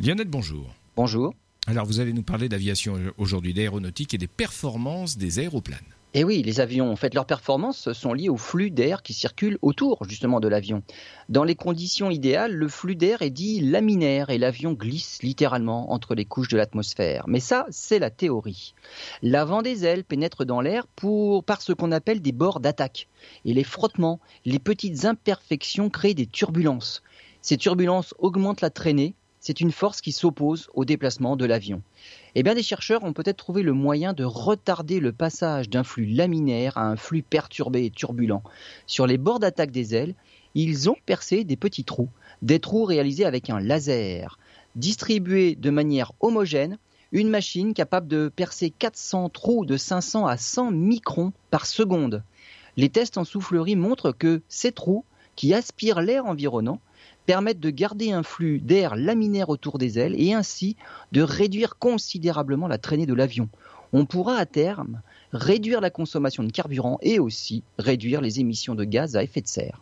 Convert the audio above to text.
Lionel, bonjour. Bonjour. Alors vous allez nous parler d'aviation aujourd'hui, d'aéronautique et des performances des aéroplanes. Eh oui, les avions, en fait, leurs performances sont liées au flux d'air qui circule autour justement de l'avion. Dans les conditions idéales, le flux d'air est dit laminaire et l'avion glisse littéralement entre les couches de l'atmosphère. Mais ça, c'est la théorie. L'avant des ailes pénètre dans l'air pour par ce qu'on appelle des bords d'attaque. Et les frottements, les petites imperfections créent des turbulences. Ces turbulences augmentent la traînée, c'est une force qui s'oppose au déplacement de l'avion. Eh bien, des chercheurs ont peut-être trouvé le moyen de retarder le passage d'un flux laminaire à un flux perturbé et turbulent. Sur les bords d'attaque des ailes, ils ont percé des petits trous, des trous réalisés avec un laser. Distribués de manière homogène, une machine capable de percer 400 trous de 500 à 100 microns par seconde. Les tests en soufflerie montrent que ces trous, qui aspirent l'air environnant, permettent de garder un flux d'air laminaire autour des ailes et ainsi de réduire considérablement la traînée de l'avion. On pourra à terme réduire la consommation de carburant et aussi réduire les émissions de gaz à effet de serre.